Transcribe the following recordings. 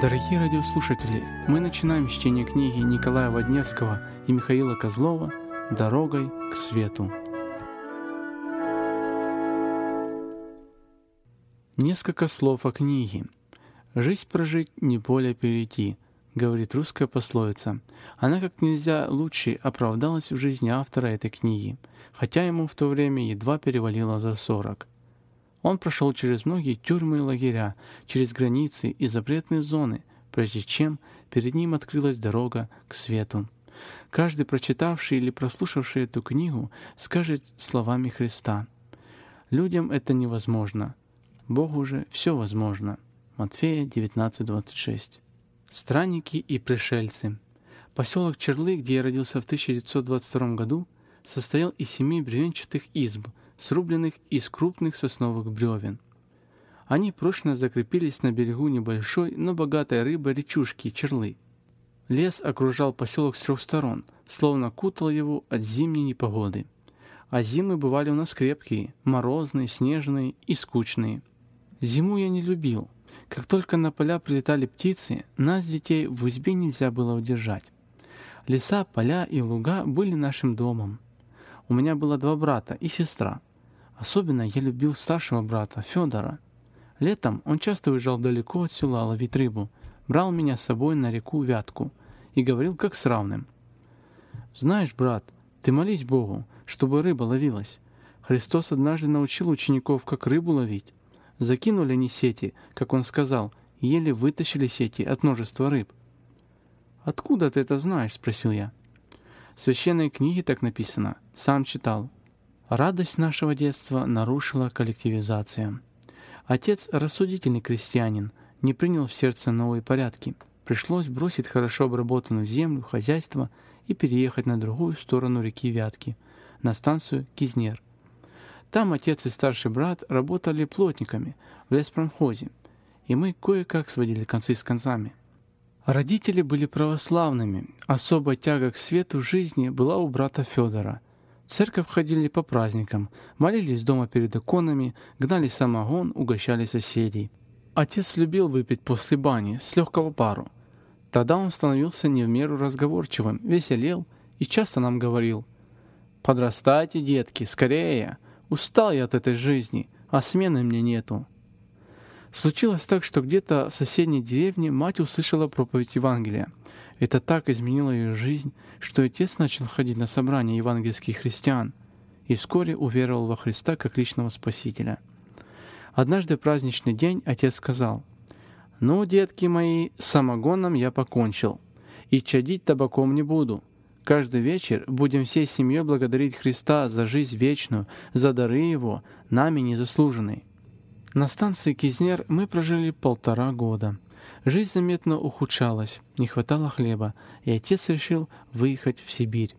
Дорогие радиослушатели, мы начинаем чтение книги Николая Водневского и Михаила Козлова «Дорогой к свету». Несколько слов о книге. «Жизнь прожить, не более перейти», — говорит русская пословица. Она как нельзя лучше оправдалась в жизни автора этой книги, хотя ему в то время едва перевалило за сорок. Он прошел через многие тюрьмы и лагеря, через границы и запретные зоны, прежде чем перед ним открылась дорога к свету. Каждый, прочитавший или прослушавший эту книгу, скажет словами Христа. Людям это невозможно. Богу же все возможно. Матфея 19:26. Странники и пришельцы. Поселок Черлы, где я родился в 1922 году, состоял из семи бревенчатых изб – срубленных из крупных сосновых бревен. Они прочно закрепились на берегу небольшой, но богатой рыбой речушки Черлы. Лес окружал поселок с трех сторон, словно кутал его от зимней непогоды. А зимы бывали у нас крепкие, морозные, снежные и скучные. Зиму я не любил. Как только на поля прилетали птицы, нас, детей, в избе нельзя было удержать. Леса, поля и луга были нашим домом. У меня было два брата и сестра. Особенно я любил старшего брата, Федора. Летом он часто уезжал далеко от села ловить рыбу, брал меня с собой на реку Вятку и говорил как с равным. «Знаешь, брат, ты молись Богу, чтобы рыба ловилась. Христос однажды научил учеников, как рыбу ловить. Закинули они сети, как он сказал, еле вытащили сети от множества рыб. «Откуда ты это знаешь?» – спросил я. В священной книге так написано. Сам читал. Радость нашего детства нарушила коллективизация. Отец, рассудительный крестьянин, не принял в сердце новые порядки. Пришлось бросить хорошо обработанную землю, хозяйство и переехать на другую сторону реки Вятки, на станцию Кизнер. Там отец и старший брат работали плотниками в леспромхозе, и мы кое-как сводили концы с концами. Родители были православными, особая тяга к свету жизни была у брата Федора – церковь ходили по праздникам, молились дома перед иконами, гнали самогон, угощали соседей. Отец любил выпить после бани, с легкого пару. Тогда он становился не в меру разговорчивым, веселел и часто нам говорил «Подрастайте, детки, скорее! Устал я от этой жизни, а смены мне нету». Случилось так, что где-то в соседней деревне мать услышала проповедь Евангелия. Это так изменило ее жизнь, что отец начал ходить на собрания евангельских христиан и вскоре уверовал во Христа как личного Спасителя. Однажды в праздничный день отец сказал, «Ну, детки мои, с самогоном я покончил, и чадить табаком не буду. Каждый вечер будем всей семьей благодарить Христа за жизнь вечную, за дары Его, нами незаслуженные». На станции Кизнер мы прожили полтора года – Жизнь заметно ухудшалась, не хватало хлеба, и отец решил выехать в Сибирь.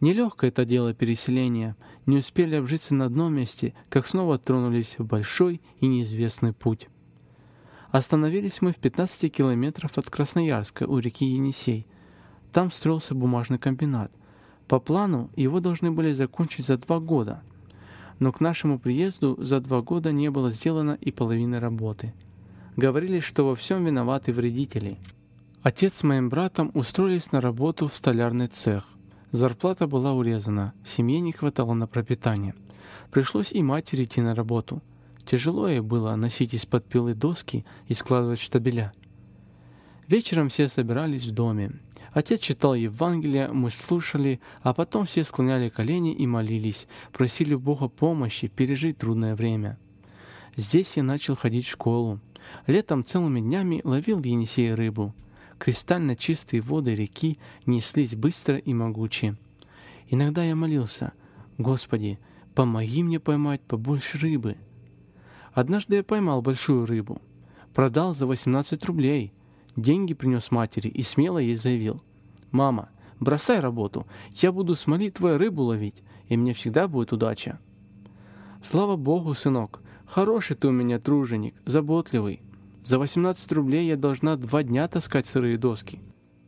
Нелегкое это дело переселения. Не успели обжиться на одном месте, как снова тронулись в большой и неизвестный путь. Остановились мы в 15 километрах от Красноярска у реки Енисей. Там строился бумажный комбинат. По плану его должны были закончить за два года. Но к нашему приезду за два года не было сделано и половины работы – говорили, что во всем виноваты вредители. Отец с моим братом устроились на работу в столярный цех. Зарплата была урезана, семье не хватало на пропитание. Пришлось и матери идти на работу. Тяжело ей было носить из-под пилы доски и складывать штабеля. Вечером все собирались в доме. Отец читал Евангелие, мы слушали, а потом все склоняли колени и молились, просили Бога помощи пережить трудное время. Здесь я начал ходить в школу. Летом целыми днями ловил в Енисее рыбу. Кристально чистые воды реки неслись быстро и могуче. Иногда я молился, «Господи, помоги мне поймать побольше рыбы». Однажды я поймал большую рыбу. Продал за 18 рублей. Деньги принес матери и смело ей заявил. «Мама, бросай работу, я буду с молитвой рыбу ловить, и мне всегда будет удача». Слава Богу, сынок, Хороший ты у меня труженик, заботливый. За 18 рублей я должна два дня таскать сырые доски.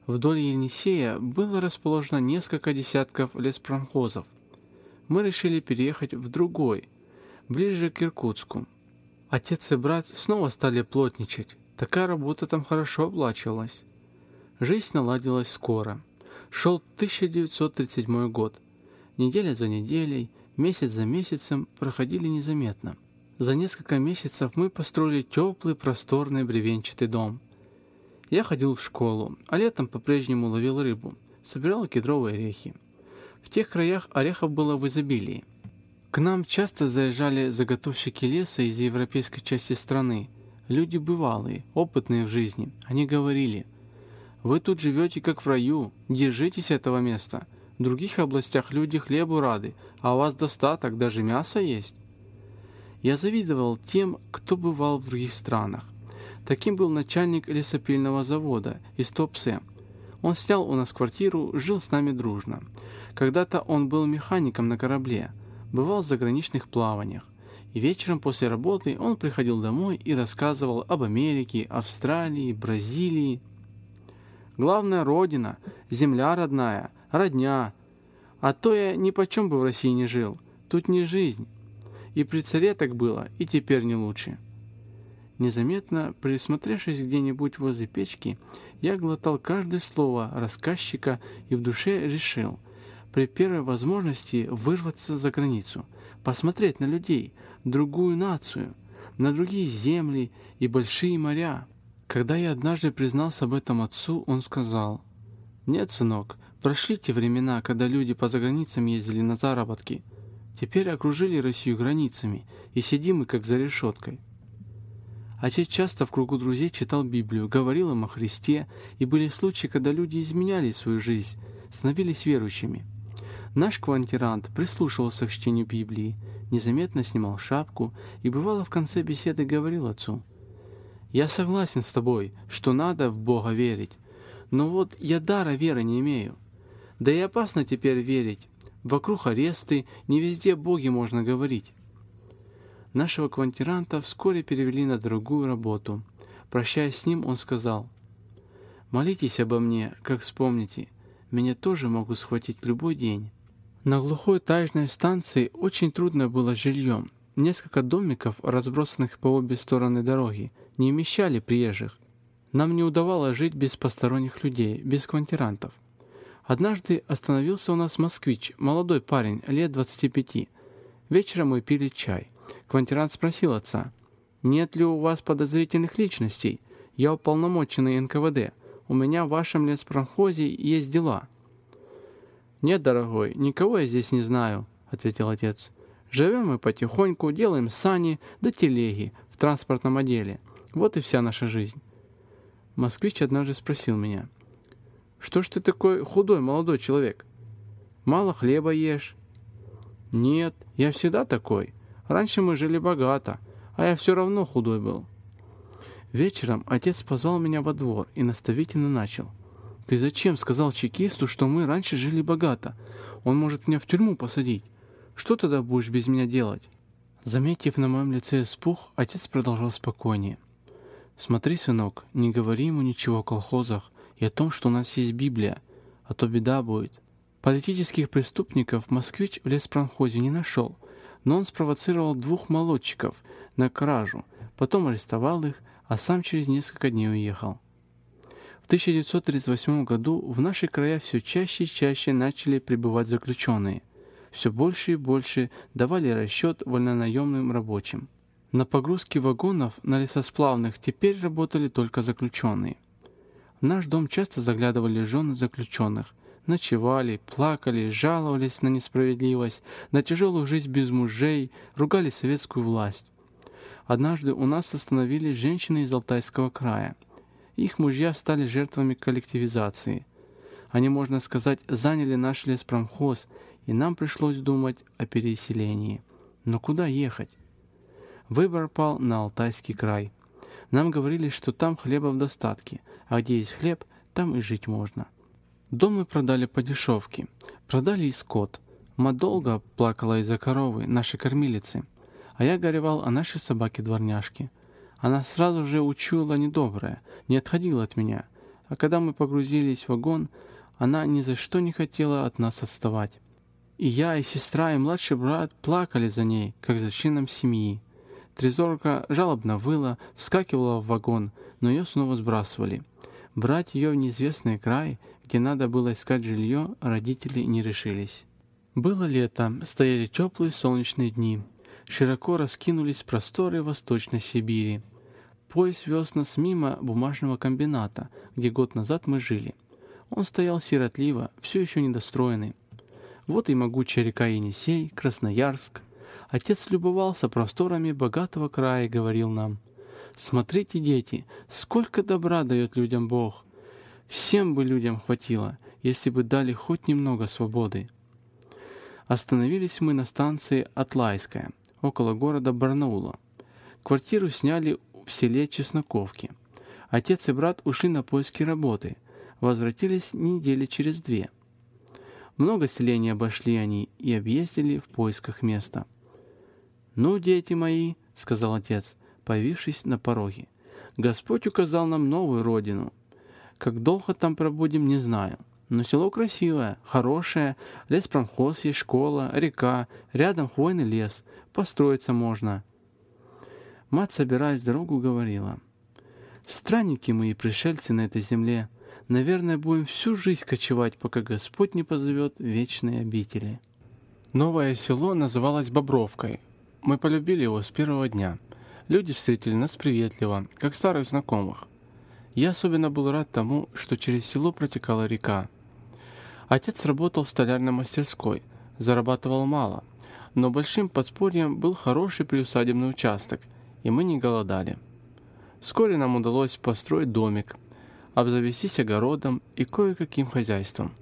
Вдоль Енисея было расположено несколько десятков леспромхозов. Мы решили переехать в другой, ближе к Иркутску. Отец и брат снова стали плотничать. Такая работа там хорошо оплачивалась. Жизнь наладилась скоро. Шел 1937 год. Неделя за неделей, месяц за месяцем проходили незаметно. За несколько месяцев мы построили теплый, просторный бревенчатый дом. Я ходил в школу, а летом по-прежнему ловил рыбу, собирал кедровые орехи. В тех краях орехов было в изобилии. К нам часто заезжали заготовщики леса из европейской части страны. Люди бывалые, опытные в жизни. Они говорили, «Вы тут живете как в раю, держитесь этого места. В других областях люди хлебу рады, а у вас достаток, даже мясо есть». Я завидовал тем, кто бывал в других странах. Таким был начальник лесопильного завода из Топсе. Он снял у нас квартиру, жил с нами дружно. Когда-то он был механиком на корабле, бывал в заграничных плаваниях. И вечером после работы он приходил домой и рассказывал об Америке, Австралии, Бразилии. Главная родина, земля родная, родня. А то я ни почем бы в России не жил. Тут не жизнь. И при царе так было, и теперь не лучше. Незаметно, присмотревшись где-нибудь возле печки, я глотал каждое слово рассказчика и в душе решил при первой возможности вырваться за границу, посмотреть на людей, другую нацию, на другие земли и большие моря. Когда я однажды признался об этом отцу, он сказал, «Нет, сынок, прошли те времена, когда люди по заграницам ездили на заработки. Теперь окружили Россию границами, и сидим мы как за решеткой. Отец часто в кругу друзей читал Библию, говорил им о Христе, и были случаи, когда люди изменяли свою жизнь, становились верующими. Наш квартирант прислушивался к чтению Библии, незаметно снимал шапку и бывало в конце беседы говорил отцу, «Я согласен с тобой, что надо в Бога верить, но вот я дара веры не имею. Да и опасно теперь верить, Вокруг аресты, не везде боги можно говорить. Нашего квартиранта вскоре перевели на другую работу. Прощаясь с ним, он сказал, «Молитесь обо мне, как вспомните. Меня тоже могут схватить в любой день». На глухой тайжной станции очень трудно было с жильем. Несколько домиков, разбросанных по обе стороны дороги, не вмещали приезжих. Нам не удавалось жить без посторонних людей, без квартирантов. Однажды остановился у нас москвич, молодой парень, лет 25. Вечером мы пили чай. Квартирант спросил отца, «Нет ли у вас подозрительных личностей? Я уполномоченный НКВД. У меня в вашем леспромхозе есть дела». «Нет, дорогой, никого я здесь не знаю», — ответил отец. «Живем мы потихоньку, делаем сани да телеги в транспортном отделе. Вот и вся наша жизнь». Москвич однажды спросил меня, что ж ты такой худой молодой человек? Мало хлеба ешь? Нет, я всегда такой. Раньше мы жили богато, а я все равно худой был. Вечером отец позвал меня во двор и наставительно начал. «Ты зачем сказал чекисту, что мы раньше жили богато? Он может меня в тюрьму посадить. Что тогда будешь без меня делать?» Заметив на моем лице испух, отец продолжал спокойнее. «Смотри, сынок, не говори ему ничего о колхозах, и о том, что у нас есть Библия, а то беда будет. Политических преступников москвич в леспромхозе не нашел, но он спровоцировал двух молодчиков на кражу, потом арестовал их, а сам через несколько дней уехал. В 1938 году в наши края все чаще и чаще начали прибывать заключенные. Все больше и больше давали расчет вольнонаемным рабочим. На погрузке вагонов на лесосплавных теперь работали только заключенные. В наш дом часто заглядывали жены заключенных, ночевали, плакали, жаловались на несправедливость, на тяжелую жизнь без мужей, ругали советскую власть. Однажды у нас остановились женщины из Алтайского края. Их мужья стали жертвами коллективизации. Они, можно сказать, заняли наш леспромхоз, и нам пришлось думать о переселении. Но куда ехать? Выбор пал на Алтайский край. Нам говорили, что там хлеба в достатке – а где есть хлеб, там и жить можно. Дом мы продали по дешевке. Продали и скот. Мать долго плакала из-за коровы, нашей кормилицы. А я горевал о нашей собаке-дворняжке. Она сразу же учуяла недоброе, не отходила от меня. А когда мы погрузились в вагон, она ни за что не хотела от нас отставать. И я, и сестра, и младший брат плакали за ней, как за членом семьи. Трезорка жалобно выла, вскакивала в вагон, но ее снова сбрасывали. Брать ее в неизвестный край, где надо было искать жилье, родители не решились. Было лето, стояли теплые солнечные дни. Широко раскинулись просторы Восточной Сибири. Поезд вез нас мимо бумажного комбината, где год назад мы жили. Он стоял сиротливо, все еще недостроенный. Вот и могучая река Енисей, Красноярск. Отец любовался просторами богатого края и говорил нам, «Смотрите, дети, сколько добра дает людям Бог! Всем бы людям хватило, если бы дали хоть немного свободы». Остановились мы на станции Атлайская, около города Барнаула. Квартиру сняли в селе Чесноковки. Отец и брат ушли на поиски работы. Возвратились недели через две. Много селений обошли они и объездили в поисках места. «Ну, дети мои», — сказал отец, появившись на пороге, — «Господь указал нам новую родину. Как долго там пробудем, не знаю. Но село красивое, хорошее, лес промхоз есть школа, река, рядом хвойный лес, построиться можно». Мать, собираясь в дорогу, говорила, «Странники мы и пришельцы на этой земле. Наверное, будем всю жизнь кочевать, пока Господь не позовет вечные обители». Новое село называлось Бобровкой. Мы полюбили его с первого дня. Люди встретили нас приветливо, как старых знакомых. Я особенно был рад тому, что через село протекала река. Отец работал в столярной мастерской, зарабатывал мало, но большим подспорьем был хороший приусадебный участок, и мы не голодали. Вскоре нам удалось построить домик, обзавестись огородом и кое-каким хозяйством.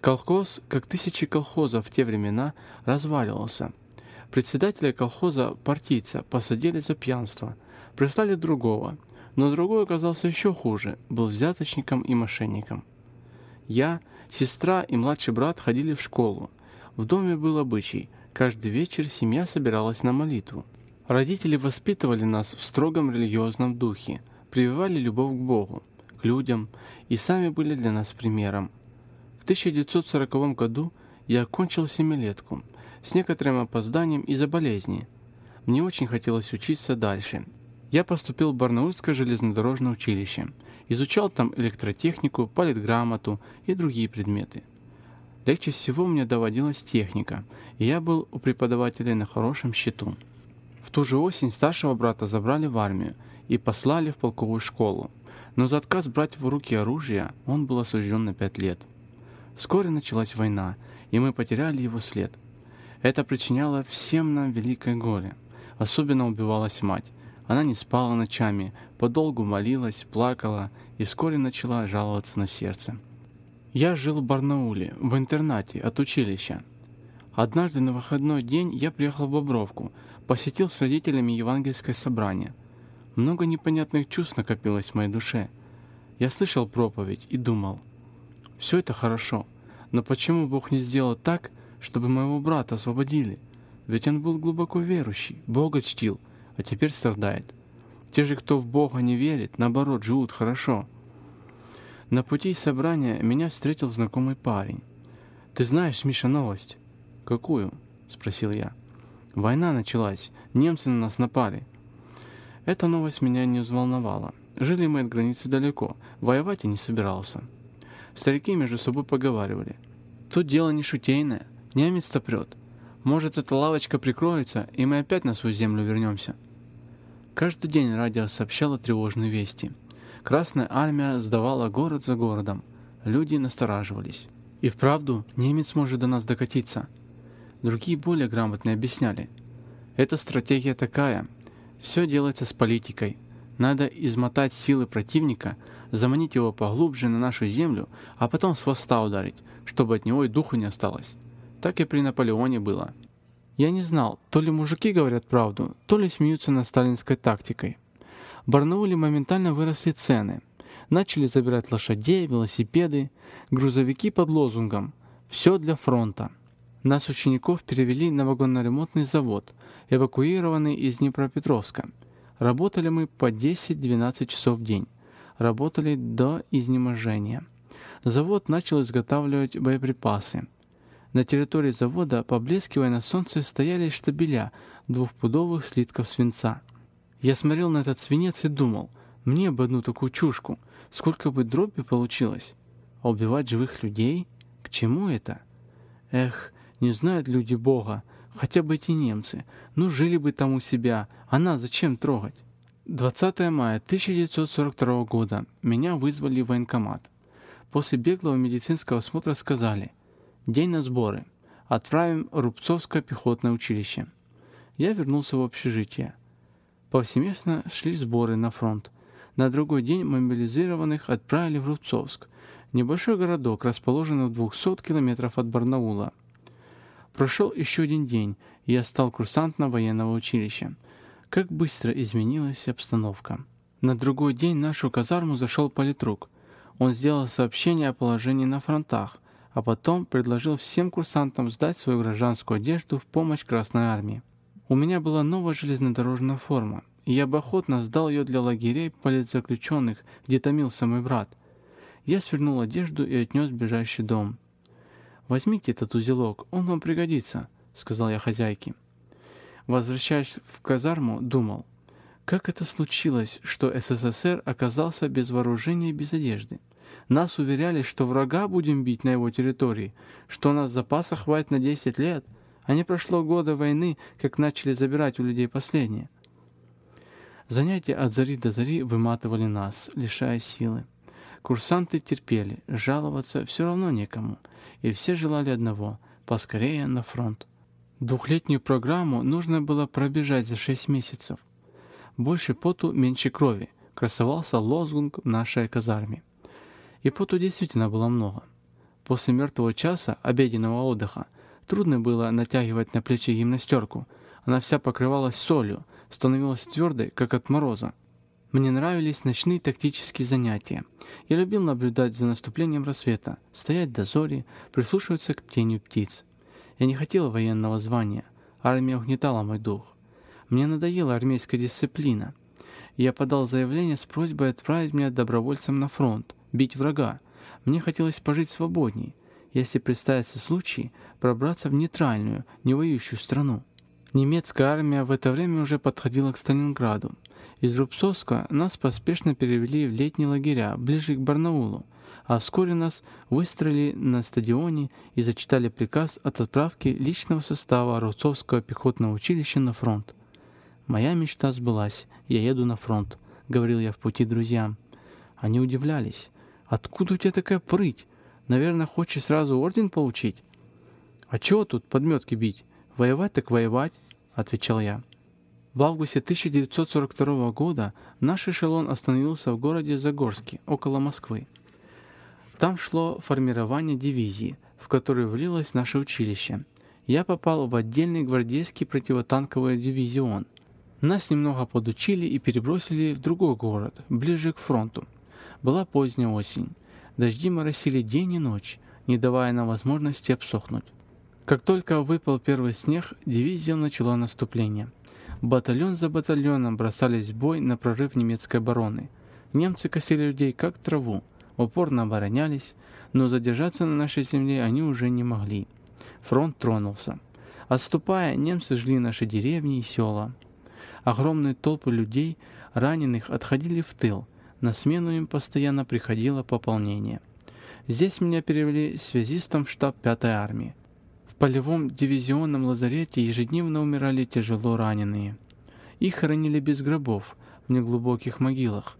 Колхоз, как тысячи колхозов в те времена, разваливался. Председателя колхоза партийца посадили за пьянство, прислали другого, но другой оказался еще хуже, был взяточником и мошенником. Я, сестра и младший брат ходили в школу. В доме был обычай, каждый вечер семья собиралась на молитву. Родители воспитывали нас в строгом религиозном духе, прививали любовь к Богу, к людям и сами были для нас примером. В 1940 году я окончил семилетку с некоторым опозданием из-за болезни. Мне очень хотелось учиться дальше. Я поступил в Барнаульское железнодорожное училище, изучал там электротехнику, политграмоту и другие предметы. Легче всего мне доводилась техника, и я был у преподавателей на хорошем счету. В ту же осень старшего брата забрали в армию и послали в полковую школу но за отказ брать в руки оружие он был осужден на пять лет. Вскоре началась война, и мы потеряли его след. Это причиняло всем нам великое горе. Особенно убивалась мать. Она не спала ночами, подолгу молилась, плакала и вскоре начала жаловаться на сердце. Я жил в Барнауле, в интернате от училища. Однажды на выходной день я приехал в Бобровку, посетил с родителями евангельское собрание – много непонятных чувств накопилось в моей душе. Я слышал проповедь и думал, все это хорошо, но почему Бог не сделал так, чтобы моего брата освободили? Ведь он был глубоко верующий, Бога чтил, а теперь страдает. Те же, кто в Бога не верит, наоборот, живут хорошо. На пути собрания меня встретил знакомый парень. «Ты знаешь, Миша, новость?» «Какую?» — спросил я. «Война началась. Немцы на нас напали. Эта новость меня не взволновала. Жили мы от границы далеко, воевать я не собирался. Старики между собой поговаривали. Тут дело не шутейное, немец-то. Может, эта лавочка прикроется, и мы опять на свою землю вернемся. Каждый день радио сообщало тревожные вести. Красная армия сдавала город за городом. Люди настораживались. И вправду немец может до нас докатиться. Другие более грамотно объясняли. Эта стратегия такая, все делается с политикой. Надо измотать силы противника, заманить его поглубже на нашу землю, а потом с хвоста ударить, чтобы от него и духу не осталось. Так и при Наполеоне было. Я не знал, то ли мужики говорят правду, то ли смеются над сталинской тактикой. В Барнауле моментально выросли цены. Начали забирать лошадей, велосипеды, грузовики под лозунгом «Все для фронта». Нас, учеников, перевели на вагонно-ремонтный завод, эвакуированный из Днепропетровска. Работали мы по 10-12 часов в день. Работали до изнеможения. Завод начал изготавливать боеприпасы. На территории завода, поблескивая на солнце, стояли штабеля двухпудовых слитков свинца. Я смотрел на этот свинец и думал, мне бы одну такую чушку, сколько бы дроби получилось. А убивать живых людей? К чему это? Эх, не знают люди Бога, хотя бы эти немцы. Ну, жили бы там у себя, а нас зачем трогать? 20 мая 1942 года меня вызвали в военкомат. После беглого медицинского осмотра сказали «День на сборы. Отправим Рубцовское пехотное училище». Я вернулся в общежитие. Повсеместно шли сборы на фронт. На другой день мобилизированных отправили в Рубцовск, небольшой городок, расположенный в 200 километров от Барнаула. Прошел еще один день, и я стал курсантом военного училища. Как быстро изменилась обстановка. На другой день в нашу казарму зашел политрук. Он сделал сообщение о положении на фронтах, а потом предложил всем курсантам сдать свою гражданскую одежду в помощь Красной Армии. У меня была новая железнодорожная форма, и я бы охотно сдал ее для лагерей политзаключенных, где томился мой брат. Я свернул одежду и отнес в ближайший дом. «Возьмите этот узелок, он вам пригодится», — сказал я хозяйке. Возвращаясь в казарму, думал, как это случилось, что СССР оказался без вооружения и без одежды? Нас уверяли, что врага будем бить на его территории, что у нас запаса хватит на 10 лет — а не прошло года войны, как начали забирать у людей последнее. Занятия от зари до зари выматывали нас, лишая силы. Курсанты терпели, жаловаться все равно некому, и все желали одного – поскорее на фронт. Двухлетнюю программу нужно было пробежать за шесть месяцев. Больше поту, меньше крови – красовался лозунг в нашей казарме. И поту действительно было много. После мертвого часа обеденного отдыха – Трудно было натягивать на плечи гимнастерку. Она вся покрывалась солью, становилась твердой, как от мороза. Мне нравились ночные тактические занятия. Я любил наблюдать за наступлением рассвета, стоять до зори, прислушиваться к птению птиц. Я не хотел военного звания. Армия угнетала мой дух. Мне надоела армейская дисциплина. Я подал заявление с просьбой отправить меня добровольцем на фронт, бить врага. Мне хотелось пожить свободней, если представится случай, пробраться в нейтральную, не воюющую страну. Немецкая армия в это время уже подходила к Сталинграду. Из Рубцовска нас поспешно перевели в летние лагеря, ближе к Барнаулу, а вскоре нас выстроили на стадионе и зачитали приказ от отправки личного состава Рубцовского пехотного училища на фронт. «Моя мечта сбылась, я еду на фронт», — говорил я в пути друзьям. Они удивлялись. «Откуда у тебя такая прыть? Наверное, хочешь сразу орден получить?» «А чего тут подметки бить? Воевать так воевать», — отвечал я. В августе 1942 года наш эшелон остановился в городе Загорске, около Москвы. Там шло формирование дивизии, в которую влилось наше училище. Я попал в отдельный гвардейский противотанковый дивизион. Нас немного подучили и перебросили в другой город, ближе к фронту. Была поздняя осень. Дожди моросили день и ночь, не давая нам возможности обсохнуть. Как только выпал первый снег, дивизия начала наступление. Батальон за батальоном бросались в бой на прорыв немецкой обороны. Немцы косили людей как траву, упорно оборонялись, но задержаться на нашей земле они уже не могли. Фронт тронулся. Отступая, немцы жгли наши деревни и села. Огромные толпы людей, раненых, отходили в тыл – на смену им постоянно приходило пополнение. Здесь меня перевели связистом в штаб 5-й армии. В полевом дивизионном лазарете ежедневно умирали тяжело раненые. Их хоронили без гробов, в неглубоких могилах.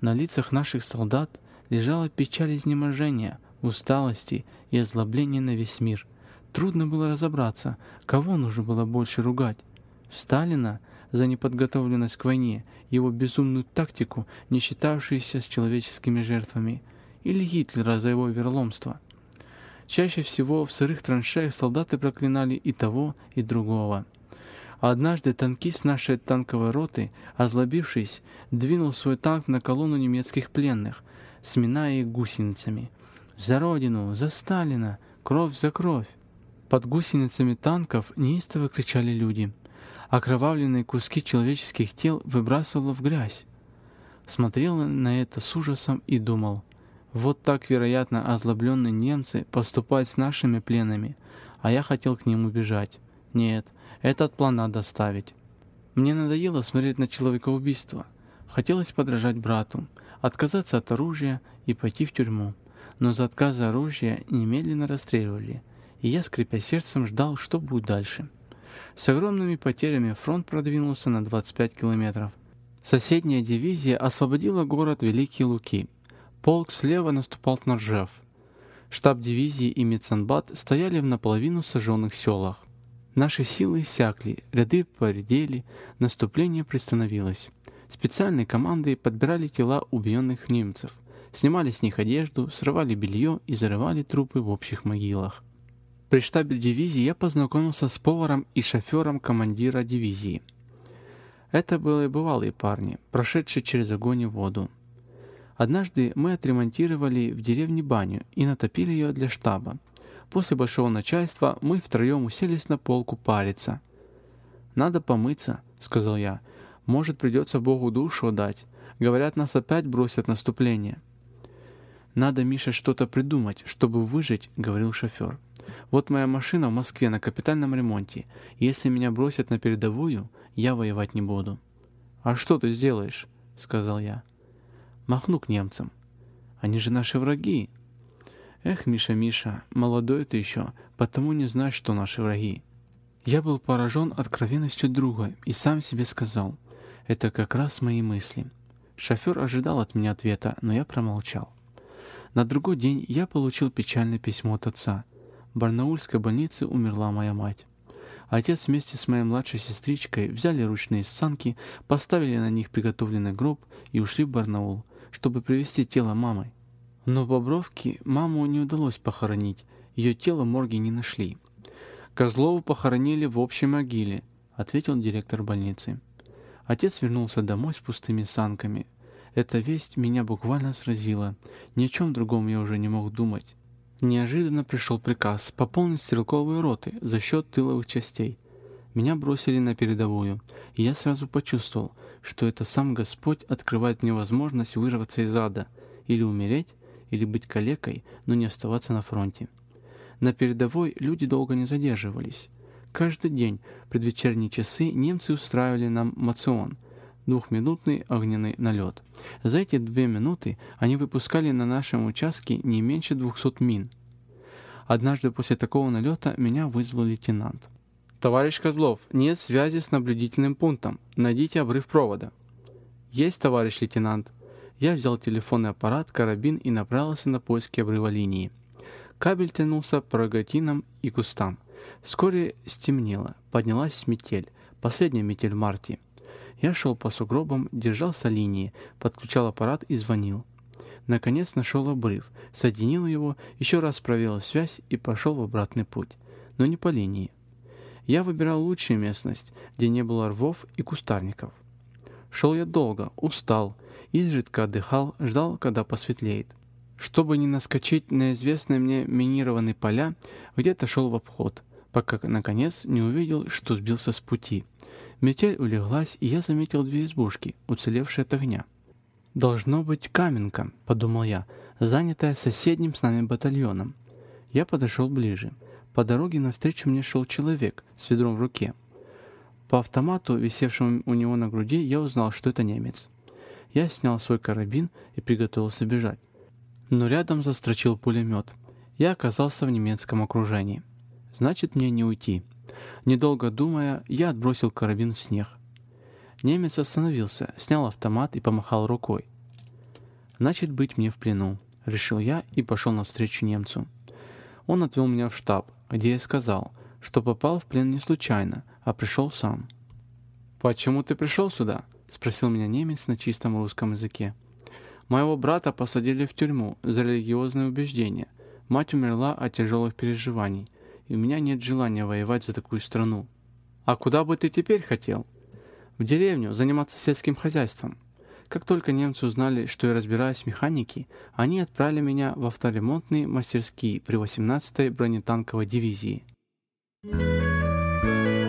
На лицах наших солдат лежала печаль изнеможения, усталости и озлобления на весь мир. Трудно было разобраться, кого нужно было больше ругать. Сталина – за неподготовленность к войне, его безумную тактику, не считавшуюся с человеческими жертвами, или Гитлера за его верломство. Чаще всего в сырых траншеях солдаты проклинали и того, и другого. однажды танкист нашей танковой роты, озлобившись, двинул свой танк на колонну немецких пленных, сминая их гусеницами. «За Родину! За Сталина! Кровь за кровь!» Под гусеницами танков неистово кричали люди – окровавленные куски человеческих тел выбрасывала в грязь. Смотрел на это с ужасом и думал, вот так, вероятно, озлобленные немцы поступают с нашими пленами, а я хотел к ним убежать. Нет, Этот план надо оставить. Мне надоело смотреть на человекоубийство. Хотелось подражать брату, отказаться от оружия и пойти в тюрьму. Но за отказ оружия немедленно расстреливали, и я, скрипя сердцем, ждал, что будет дальше. С огромными потерями фронт продвинулся на 25 километров. Соседняя дивизия освободила город Великие Луки. Полк слева наступал на Ржев. Штаб дивизии и Меценбат стояли в наполовину сожженных селах. Наши силы иссякли, ряды поредели, наступление приостановилось. Специальные команды подбирали тела убиенных немцев, снимали с них одежду, срывали белье и зарывали трупы в общих могилах. При штабе дивизии я познакомился с поваром и шофером командира дивизии. Это были бывалые парни, прошедшие через огонь и воду. Однажды мы отремонтировали в деревне баню и натопили ее для штаба. После большого начальства мы втроем уселись на полку париться. «Надо помыться», — сказал я. «Может, придется Богу душу отдать. Говорят, нас опять бросят наступление». «Надо, Миша, что-то придумать, чтобы выжить», — говорил шофер. Вот моя машина в Москве на капитальном ремонте. Если меня бросят на передовую, я воевать не буду. «А что ты сделаешь?» — сказал я. «Махну к немцам. Они же наши враги». «Эх, Миша, Миша, молодой ты еще, потому не знаешь, что наши враги». Я был поражен откровенностью друга и сам себе сказал, это как раз мои мысли. Шофер ожидал от меня ответа, но я промолчал. На другой день я получил печальное письмо от отца. В Барнаульской больнице умерла моя мать. Отец вместе с моей младшей сестричкой взяли ручные санки, поставили на них приготовленный гроб и ушли в Барнаул, чтобы привезти тело мамы. Но в Бобровке маму не удалось похоронить, ее тело морги не нашли. «Козлову похоронили в общей могиле», — ответил директор больницы. Отец вернулся домой с пустыми санками. Эта весть меня буквально сразила. Ни о чем другом я уже не мог думать. Неожиданно пришел приказ пополнить стрелковые роты за счет тыловых частей. Меня бросили на передовую, и я сразу почувствовал, что это сам Господь открывает мне возможность вырваться из ада, или умереть, или быть калекой, но не оставаться на фронте. На передовой люди долго не задерживались. Каждый день в предвечерние часы немцы устраивали нам мацион – двухминутный огненный налет. За эти две минуты они выпускали на нашем участке не меньше 200 мин. Однажды после такого налета меня вызвал лейтенант. «Товарищ Козлов, нет связи с наблюдительным пунктом. Найдите обрыв провода». «Есть, товарищ лейтенант». Я взял телефонный аппарат, карабин и направился на поиски обрыва линии. Кабель тянулся по рогатинам и кустам. Вскоре стемнело, поднялась метель, последняя метель в марте. Я шел по сугробам, держался линии, подключал аппарат и звонил. Наконец нашел обрыв, соединил его, еще раз проверил связь и пошел в обратный путь, но не по линии. Я выбирал лучшую местность, где не было рвов и кустарников. Шел я долго, устал, изредка отдыхал, ждал, когда посветлеет. Чтобы не наскочить на известные мне минированные поля, где-то шел в обход, пока, наконец, не увидел, что сбился с пути. Метель улеглась, и я заметил две избушки, уцелевшие от огня. «Должно быть Каменка», — подумал я, занятая соседним с нами батальоном. Я подошел ближе. По дороге навстречу мне шел человек с ведром в руке. По автомату, висевшему у него на груди, я узнал, что это немец. Я снял свой карабин и приготовился бежать. Но рядом застрочил пулемет. Я оказался в немецком окружении. Значит, мне не уйти. Недолго думая, я отбросил карабин в снег. Немец остановился, снял автомат и помахал рукой. «Значит, быть мне в плену», — решил я и пошел навстречу немцу. Он отвел меня в штаб, где я сказал, что попал в плен не случайно, а пришел сам. «Почему ты пришел сюда?» — спросил меня немец на чистом русском языке. «Моего брата посадили в тюрьму за религиозные убеждения. Мать умерла от тяжелых переживаний и у меня нет желания воевать за такую страну. А куда бы ты теперь хотел? В деревню, заниматься сельским хозяйством. Как только немцы узнали, что я разбираюсь в механике, они отправили меня в авторемонтные мастерские при 18-й бронетанковой дивизии. Thank you.